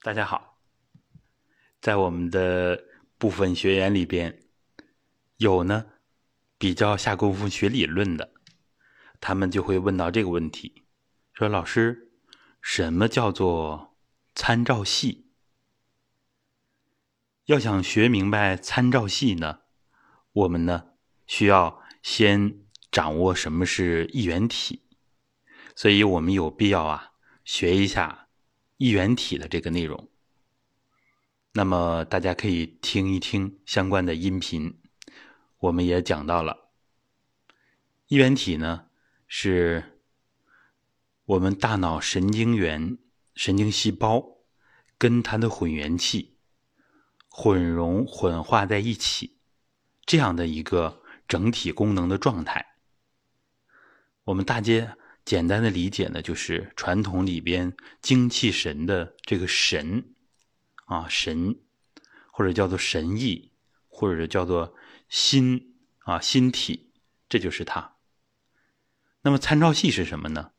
大家好，在我们的部分学员里边，有呢比较下功夫学理论的，他们就会问到这个问题：说老师，什么叫做参照系？要想学明白参照系呢，我们呢需要先掌握什么是一元体，所以我们有必要啊学一下。一元体的这个内容，那么大家可以听一听相关的音频。我们也讲到了，一元体呢是我们大脑神经元、神经细胞跟它的混元器混融混化在一起这样的一个整体功能的状态。我们大街。简单的理解呢，就是传统里边精气神的这个神啊神，或者叫做神意，或者叫做心啊心体，这就是它。那么参照系是什么呢？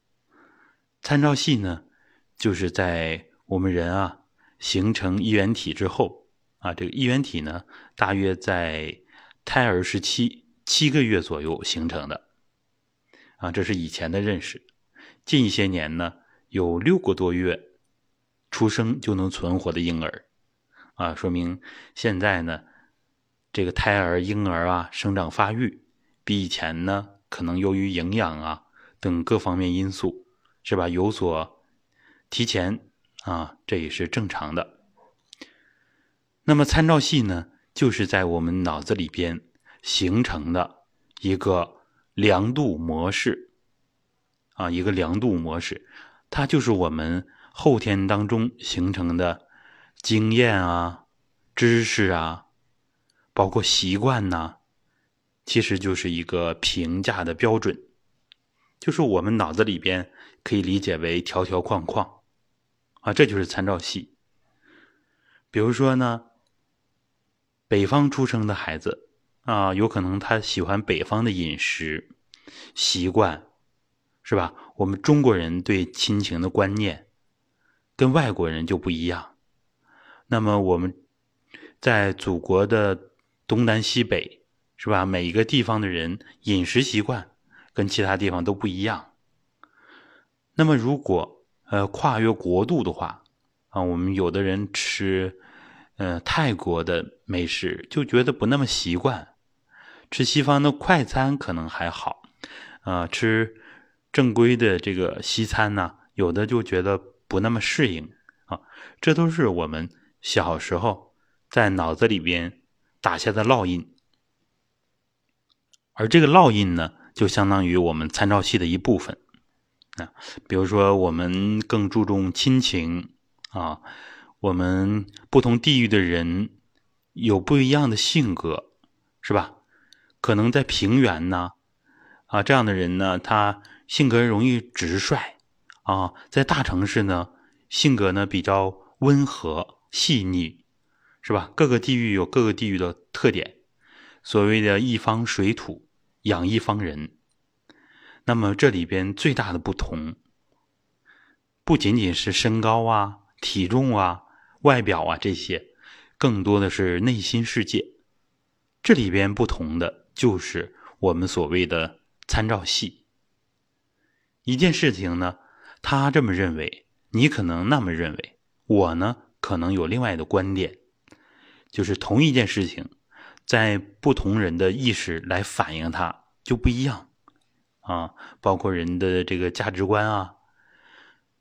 参照系呢，就是在我们人啊形成一元体之后啊，这个一元体呢，大约在胎儿时期七个月左右形成的。啊，这是以前的认识。近一些年呢，有六个多月出生就能存活的婴儿，啊，说明现在呢，这个胎儿、婴儿啊，生长发育比以前呢，可能由于营养啊等各方面因素，是吧，有所提前啊，这也是正常的。那么参照系呢，就是在我们脑子里边形成的一个。量度模式啊，一个量度模式，它就是我们后天当中形成的经验啊、知识啊，包括习惯呐，其实就是一个评价的标准，就是我们脑子里边可以理解为条条框框啊，这就是参照系。比如说呢，北方出生的孩子。啊，有可能他喜欢北方的饮食习惯，是吧？我们中国人对亲情的观念跟外国人就不一样。那么我们在祖国的东南西北，是吧？每一个地方的人饮食习惯跟其他地方都不一样。那么如果呃跨越国度的话，啊，我们有的人吃呃泰国的美食就觉得不那么习惯。吃西方的快餐可能还好，啊，吃正规的这个西餐呢，有的就觉得不那么适应啊。这都是我们小时候在脑子里边打下的烙印，而这个烙印呢，就相当于我们参照系的一部分啊。比如说，我们更注重亲情啊，我们不同地域的人有不一样的性格，是吧？可能在平原呢，啊，这样的人呢，他性格容易直率，啊，在大城市呢，性格呢比较温和细腻，是吧？各个地域有各个地域的特点，所谓的一方水土养一方人。那么这里边最大的不同，不仅仅是身高啊、体重啊、外表啊这些，更多的是内心世界。这里边不同的。就是我们所谓的参照系。一件事情呢，他这么认为，你可能那么认为，我呢可能有另外的观点。就是同一件事情，在不同人的意识来反映它就不一样啊，包括人的这个价值观啊，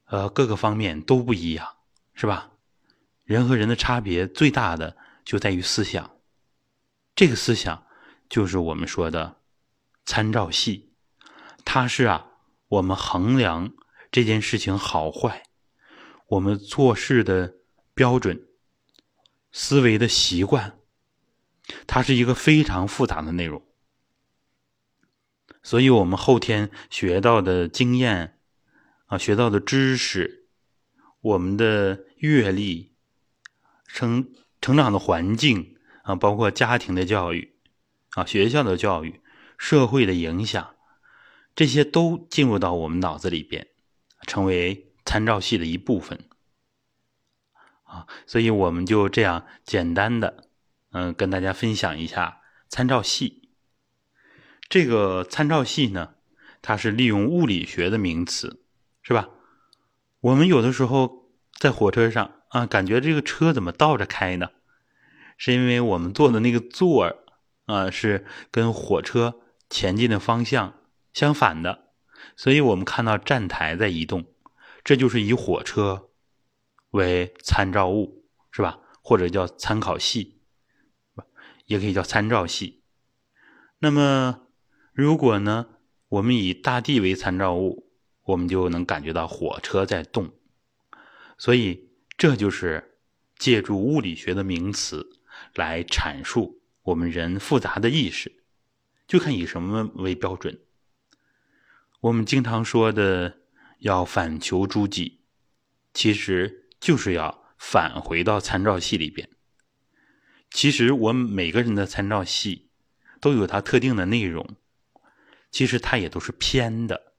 呃，各个方面都不一样，是吧？人和人的差别最大的就在于思想，这个思想。就是我们说的参照系，它是啊，我们衡量这件事情好坏，我们做事的标准、思维的习惯，它是一个非常复杂的内容。所以，我们后天学到的经验啊，学到的知识，我们的阅历、成成长的环境啊，包括家庭的教育。啊，学校的教育、社会的影响，这些都进入到我们脑子里边，成为参照系的一部分。啊，所以我们就这样简单的，嗯，跟大家分享一下参照系。这个参照系呢，它是利用物理学的名词，是吧？我们有的时候在火车上啊，感觉这个车怎么倒着开呢？是因为我们坐的那个座儿啊，是跟火车前进的方向相反的，所以我们看到站台在移动，这就是以火车。为参照物是吧？或者叫参考系，也可以叫参照系。那么，如果呢，我们以大地为参照物，我们就能感觉到火车在动。所以，这就是借助物理学的名词来阐述我们人复杂的意识，就看以什么为标准。我们经常说的要反求诸己，其实。就是要返回到参照系里边。其实我们每个人的参照系都有它特定的内容，其实它也都是偏的，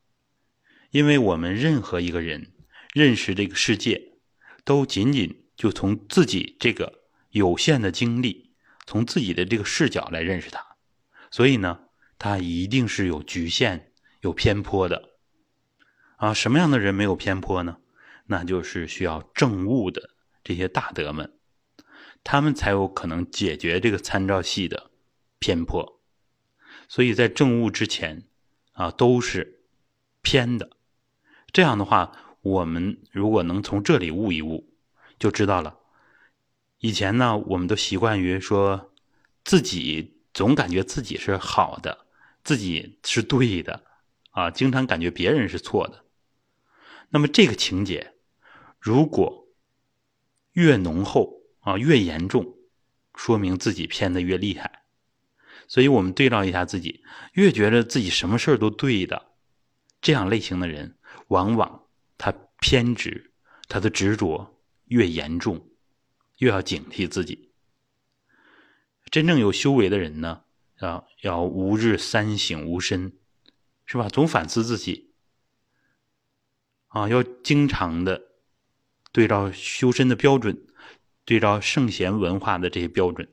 因为我们任何一个人认识这个世界，都仅仅就从自己这个有限的经历，从自己的这个视角来认识它，所以呢，它一定是有局限、有偏颇的。啊，什么样的人没有偏颇呢？那就是需要正悟的这些大德们，他们才有可能解决这个参照系的偏颇。所以在正悟之前啊，都是偏的。这样的话，我们如果能从这里悟一悟，就知道了。以前呢，我们都习惯于说自己总感觉自己是好的，自己是对的啊，经常感觉别人是错的。那么这个情节。如果越浓厚啊，越严重，说明自己偏的越厉害。所以我们对照一下自己，越觉得自己什么事儿都对的，这样类型的人，往往他偏执，他的执着越严重，又要警惕自己。真正有修为的人呢，啊，要吾日三省吾身，是吧？总反思自己，啊，要经常的。对照修身的标准，对照圣贤文化的这些标准，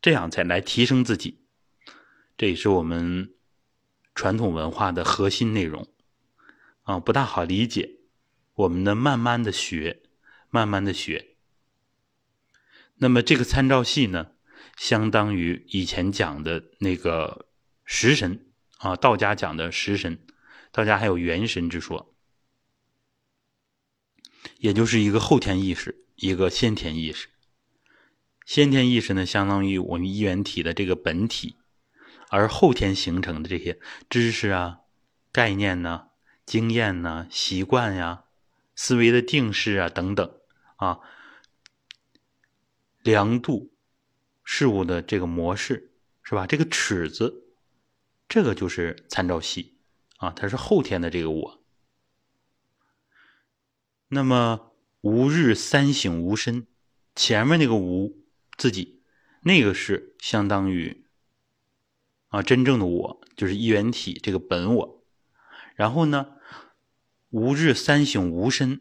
这样才来提升自己。这也是我们传统文化的核心内容啊，不大好理解。我们呢，慢慢的学，慢慢的学。那么这个参照系呢，相当于以前讲的那个食神啊，道家讲的食神，道家还有元神之说。也就是一个后天意识，一个先天意识。先天意识呢，相当于我们一元体的这个本体，而后天形成的这些知识啊、概念呢、经验呢、习惯呀、思维的定式啊等等啊，量度事物的这个模式是吧？这个尺子，这个就是参照系啊，它是后天的这个我。那么吾日三省吾身，前面那个吾自己，那个是相当于啊真正的我，就是一元体这个本我。然后呢，吾日三省吾身，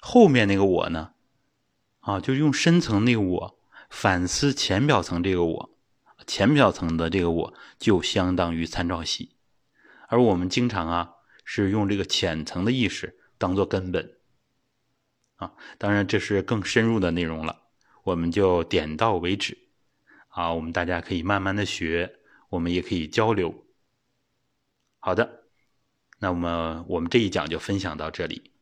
后面那个我呢，啊，就用深层那个我反思浅表层这个我，浅表层的这个我就相当于参照系，而我们经常啊是用这个浅层的意识当做根本。啊，当然这是更深入的内容了，我们就点到为止。啊，我们大家可以慢慢的学，我们也可以交流。好的，那么我们这一讲就分享到这里。